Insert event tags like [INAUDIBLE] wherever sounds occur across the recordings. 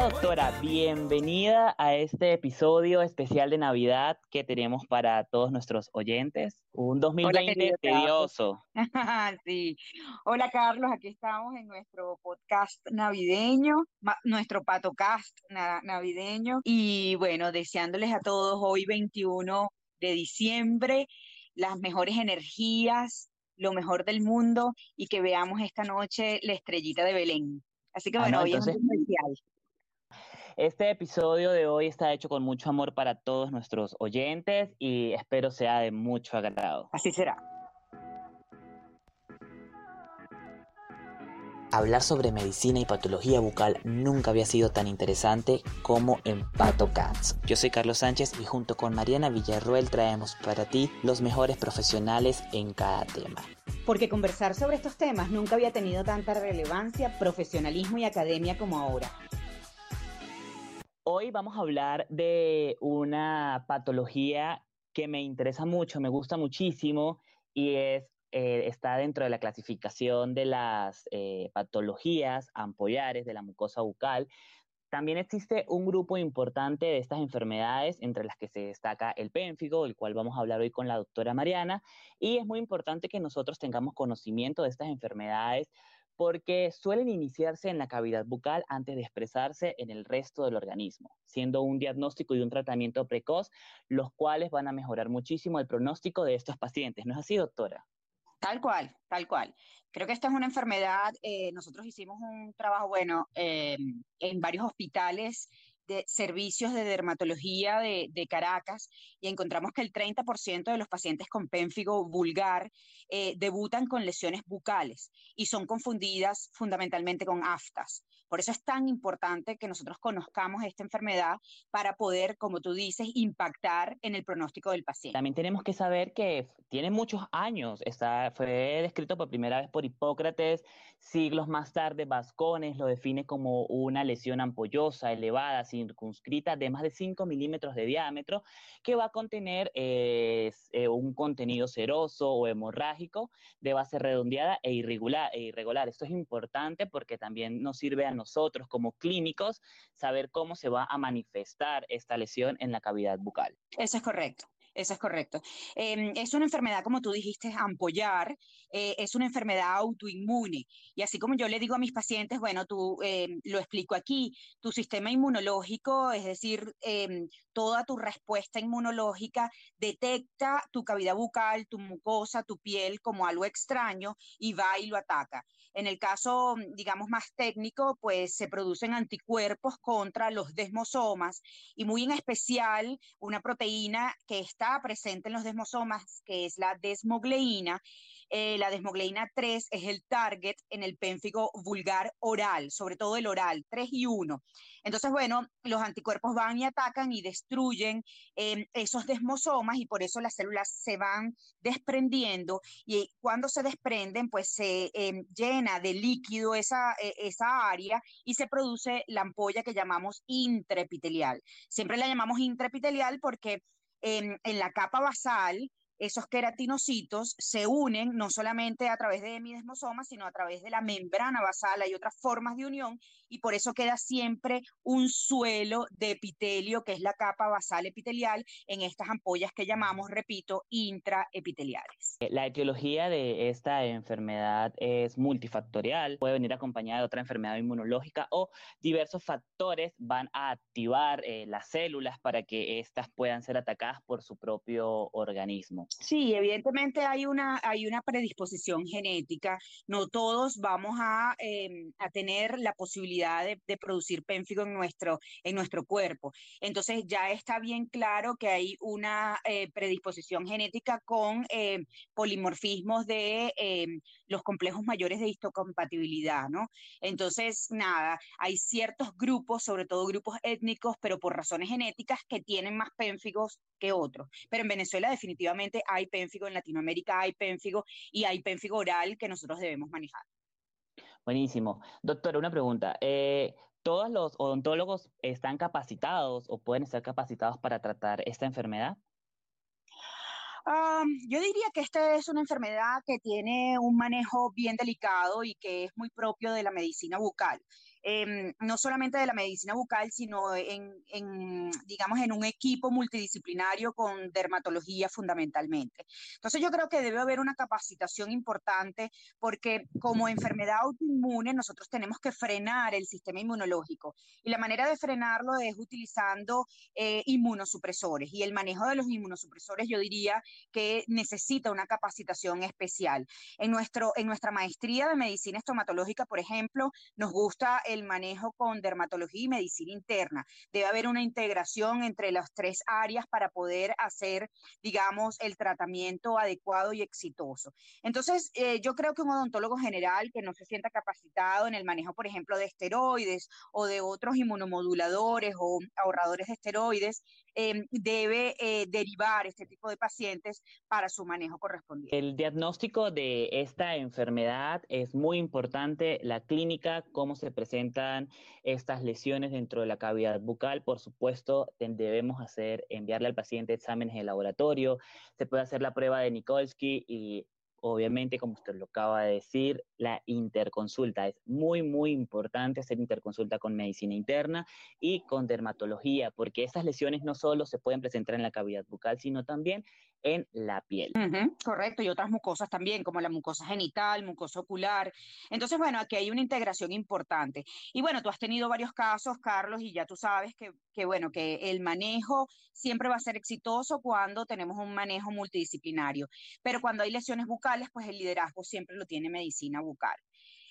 doctora? Bienvenida a este episodio especial de Navidad que tenemos para todos nuestros oyentes. Un 2020 tedioso. [LAUGHS] sí. Hola, Carlos. Aquí estamos en nuestro podcast navideño, nuestro patocast navideño. Y bueno, deseándoles a todos hoy 21 de diciembre las mejores energías, lo mejor del mundo y que veamos esta noche la estrellita de Belén. Así que ah, bueno, hoy es especial. Este episodio de hoy está hecho con mucho amor para todos nuestros oyentes y espero sea de mucho agrado. Así será. Hablar sobre medicina y patología bucal nunca había sido tan interesante como en PatoCats. Yo soy Carlos Sánchez y junto con Mariana Villarruel traemos para ti los mejores profesionales en cada tema. Porque conversar sobre estos temas nunca había tenido tanta relevancia, profesionalismo y academia como ahora. Hoy vamos a hablar de una patología que me interesa mucho, me gusta muchísimo y es eh, está dentro de la clasificación de las eh, patologías ampollares de la mucosa bucal. También existe un grupo importante de estas enfermedades, entre las que se destaca el pénfigo, del cual vamos a hablar hoy con la doctora Mariana, y es muy importante que nosotros tengamos conocimiento de estas enfermedades porque suelen iniciarse en la cavidad bucal antes de expresarse en el resto del organismo, siendo un diagnóstico y un tratamiento precoz, los cuales van a mejorar muchísimo el pronóstico de estos pacientes. ¿No es así, doctora? Tal cual, tal cual. Creo que esta es una enfermedad, eh, nosotros hicimos un trabajo bueno eh, en varios hospitales de servicios de dermatología de, Caracas y encontramos que el 30% de los pacientes con pénfigo vulgar eh, debutan con lesiones bucales y son confundidas fundamentalmente con aftas. Por eso es tan importante que nosotros conozcamos esta enfermedad para poder, como tú dices, impactar en el pronóstico del paciente. También tenemos que saber que tiene muchos años, está, fue descrito por primera vez por Hipócrates, siglos más tarde Vascones lo define como una lesión ampollosa, elevada, circunscrita de más de 5 milímetros de diámetro, que va a contener eh, un contenido seroso o hemorrágico de base redondeada e irregular, e irregular. Esto es importante porque también nos sirve a nosotros como clínicos saber cómo se va a manifestar esta lesión en la cavidad bucal. Eso es correcto. Eso es correcto. Em, es una enfermedad, como tú dijiste, ampollar, eh, es una enfermedad autoinmune. Y así como yo le digo a mis pacientes, bueno, tú em, lo explico aquí, tu sistema inmunológico, es decir, em, toda tu respuesta inmunológica detecta tu cavidad bucal, tu mucosa, tu piel como algo extraño y va y lo ataca. En el caso, digamos, más técnico, pues se producen anticuerpos contra los desmosomas y muy en especial una proteína que está presente en los desmosomas, que es la desmogleína, eh, la desmogleína 3 es el target en el pénfigo vulgar oral, sobre todo el oral, 3 y 1. Entonces, bueno, los anticuerpos van y atacan y destruyen em, esos desmosomas y por eso las células se van desprendiendo y cuando se desprenden, pues se em, llena de líquido esa, e, esa área y se produce la ampolla que llamamos intraepitelial. Siempre la llamamos intraepitelial porque en, en la capa basal esos queratinocitos se unen no solamente a través de hemidesmosomas, sino a través de la membrana basal. Hay otras formas de unión y por eso queda siempre un suelo de epitelio, que es la capa basal epitelial, en estas ampollas que llamamos, repito, intraepiteliales. Eh, la etiología de esta enfermedad es multifactorial, puede venir acompañada de otra enfermedad inmunológica o diversos factores van a activar eh, las células para que éstas puedan ser atacadas por su propio organismo. Sí, evidentemente hay una, hay una predisposición genética. No todos vamos a, em, tener la posibilidad de, producir pénfigo en nuestro, en nuestro cuerpo. Entonces ya está bien claro que hay una eh, predisposición genética con em, polimorfismos de em, los complejos mayores de histocompatibilidad, ¿no? Entonces, nada, hay ciertos grupos, sobre todo grupos étnicos, pero por razones genéticas, que tienen más pénfigos que otros. Pero en Venezuela definitivamente hay pénfigo, en Latinoamérica hay pénfigo y hay pénfigo oral que nosotros debemos manejar. Buenísimo. Doctora, una pregunta. Eh, ¿Todos los odontólogos están capacitados o pueden estar capacitados para tratar esta enfermedad? Yo diría que esta es una enfermedad que tiene un manejo bien delicado y que es muy propio de la medicina bucal. Em, no solamente de la medicina bucal, sino en, digamos, en un equipo multidisciplinario con dermatología fundamentalmente. Entonces yo creo que debe haber una capacitación importante porque como enfermedad autoinmune nosotros tenemos que frenar el sistema inmunológico y la manera de frenarlo es utilizando eh, inmunosupresores y el manejo de los inmunosupresores yo diría que necesita una capacitación especial. En, nuestro, en nuestra maestría de medicina estomatológica, por ejemplo, nos gusta el manejo con dermatología y medicina interna. Debe haber una integración entre las tres áreas para poder hacer, digamos, el tratamiento adecuado y exitoso. Entonces, eh, yo creo que un odontólogo general que no se sienta capacitado en el manejo, por ejemplo, de esteroides o de otros inmunomoduladores o ahorradores de esteroides, em, debe eh, derivar este tipo de pacientes para su manejo correspondiente. El diagnóstico de esta enfermedad es muy importante, la clínica, cómo se presentan estas lesiones dentro de la cavidad bucal, por supuesto, debemos hacer, enviarle al paciente exámenes de laboratorio, se puede hacer la prueba de Nikolsky y obviamente, como usted lo acaba de decir, la interconsulta. Es muy, muy importante hacer interconsulta con medicina interna y con dermatología, porque estas lesiones no solo se pueden presentar en la cavidad bucal, sino también en la piel. correcto, y otras mucosas también, como la mucosa genital, mucosa ocular. Entonces, bueno, aquí hay una integración importante. Y bueno, tú has tenido varios casos, Carlos, y ya tú sabes que, que bueno, que el manejo siempre va a ser exitoso cuando tenemos un manejo multidisciplinario. Pero cuando hay lesiones bucales, pues el liderazgo siempre lo tiene medicina bucal.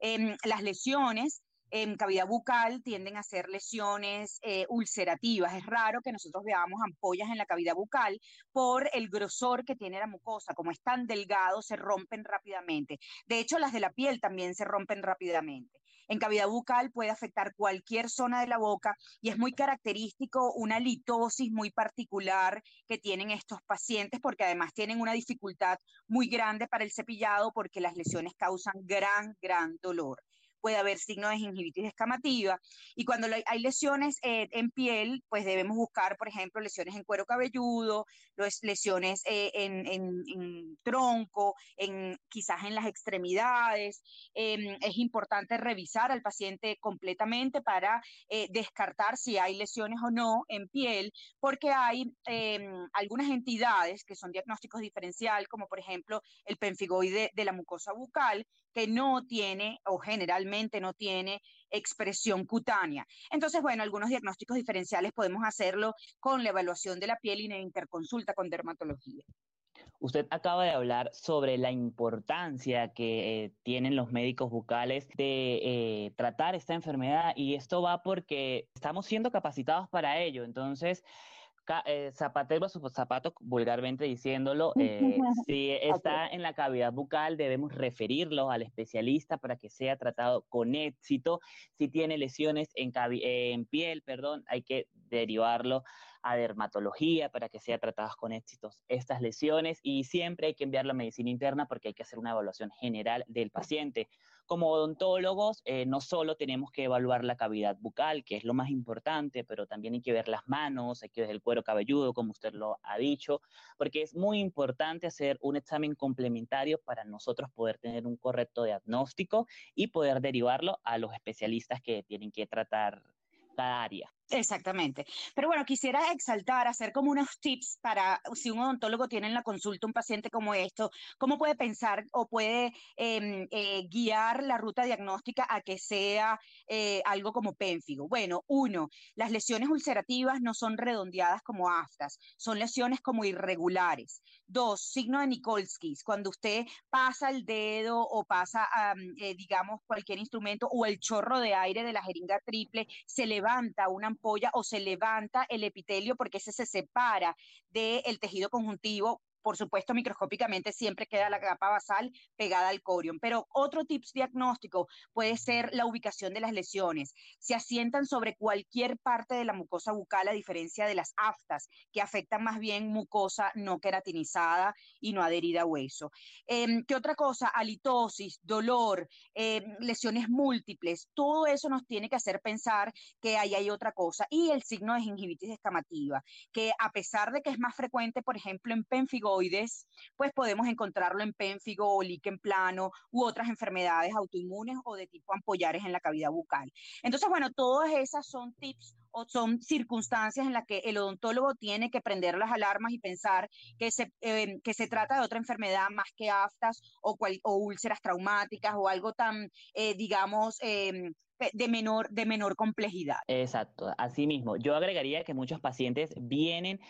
Em, las lesiones en cavidad bucal tienden a ser lesiones eh, ulcerativas. Es raro que nosotros veamos ampollas en la cavidad bucal por el grosor que tiene la mucosa. Como es tan delgado, se rompen rápidamente. De hecho, las de la piel también se rompen rápidamente. En cavidad bucal puede afectar cualquier zona de la boca y es muy característico una litosis muy particular que tienen estos pacientes porque además tienen una dificultad muy grande para el cepillado porque las lesiones causan gran, gran dolor puede haber signos de gingivitis escamativa. Y cuando hay lesiones eh, en piel, pues debemos buscar, por ejemplo, lesiones en cuero cabelludo, lesiones eh, en, tronco, en, quizás en las extremidades. Em, es importante revisar al paciente completamente para eh, descartar si hay lesiones o no en piel, porque hay em, algunas entidades que son diagnósticos diferencial, como por ejemplo el penfigoide de la mucosa bucal, que no tiene o generalmente no tiene expresión cutánea. Entonces, bueno, algunos diagnósticos diferenciales podemos hacerlo con la evaluación de la piel y la interconsulta con dermatología. Usted acaba de hablar sobre la importancia que eh, tienen los médicos bucales de eh, tratar esta enfermedad y esto va porque estamos siendo capacitados para ello. Entonces, eh, zapatero a su zapato, vulgarmente diciéndolo, eh, [LAUGHS] si está en la cavidad bucal, debemos referirlo al especialista para que sea tratado con éxito. Si tiene lesiones en, en piel, perdón, hay que derivarlo a dermatología para que sea tratadas con éxitos estas lesiones y siempre hay que enviarlo a medicina interna porque hay que hacer una evaluación general del paciente. Como odontólogos, eh, no solo tenemos que evaluar la cavidad bucal, que es lo más importante, pero también hay que ver las manos, hay que ver el cuero cabelludo, como usted lo ha dicho, porque es muy importante hacer un examen complementario para nosotros poder tener un correcto diagnóstico y poder derivarlo a los especialistas que tienen que tratar cada área. Exactamente. Pero bueno, quisiera exaltar, hacer como unos tips para si un odontólogo tiene en la consulta un paciente como esto, cómo puede pensar o puede em, eh, guiar la ruta diagnóstica a que sea eh, algo como pénfigo. Bueno, uno, las lesiones ulcerativas no son redondeadas como aftas, son lesiones como irregulares. Dos, signo de Nikolsky, cuando usted pasa el dedo o pasa, eh, digamos, cualquier instrumento o el chorro de aire de la jeringa triple, se levanta una o se levanta el epitelio porque ese se separa del tejido conjuntivo por supuesto, microscópicamente siempre queda la capa basal pegada al corion, pero otro tips diagnóstico puede ser la ubicación de las lesiones. Se asientan sobre cualquier parte de la mucosa bucal, a diferencia de las aftas, que afectan más bien mucosa no queratinizada y no adherida a hueso. Em, ¿Qué otra cosa? Halitosis, dolor, em, lesiones múltiples, todo eso nos tiene que hacer pensar que ahí hay otra cosa. Y el signo de gingivitis escamativa, que a pesar de que es más frecuente, por ejemplo, en pénfigo pues podemos encontrarlo en pénfigo o líquen plano u otras enfermedades autoinmunes o de tipo ampollares en la cavidad bucal. Entonces, bueno, todas esas son tips o son circunstancias en las que el odontólogo tiene que prender las alarmas y pensar que se, eh, que se trata de otra enfermedad más que aftas o, o úlceras traumáticas o algo tan, eh, digamos, em, de menor, de menor complejidad. Exacto, así mismo. Yo agregaría que muchos pacientes vienen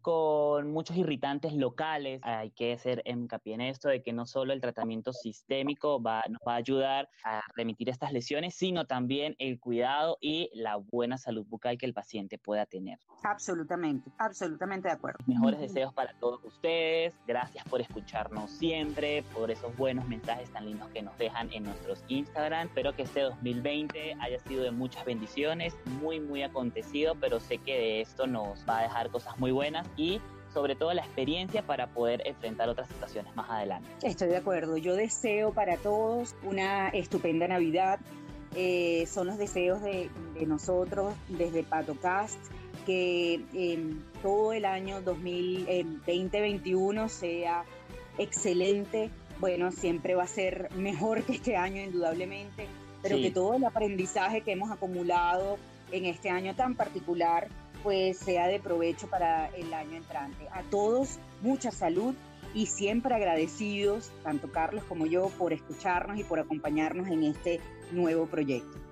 con muchos irritantes locales. Hay que hacer hincapié en esto de que no solo el tratamiento sistémico va, nos va a ayudar a remitir estas lesiones, sino también el cuidado y la buena salud bucal que el paciente pueda tener. Absolutamente, absolutamente de acuerdo. Mejores deseos para todos ustedes. Gracias por escucharnos siempre, por esos buenos mensajes tan lindos que nos dejan en nuestros Instagram. Espero que este 2020 haya sido de muchas bendiciones, muy, muy acontecido, pero sé que de esto nos va a dejar cosas muy buenas y sobre todo la experiencia para poder enfrentar otras situaciones más adelante. Estoy de acuerdo. Yo deseo para todos una estupenda Navidad. Eh, son los deseos de, nosotros desde PatoCast que em, todo el año 2021 sea excelente. Bueno, siempre va a ser mejor que este año, indudablemente, pero que todo el aprendizaje que hemos acumulado en este año tan particular pues sea de provecho para el año entrante. A todos, mucha salud y siempre agradecidos, tanto Carlos como yo, por escucharnos y por acompañarnos en este nuevo proyecto.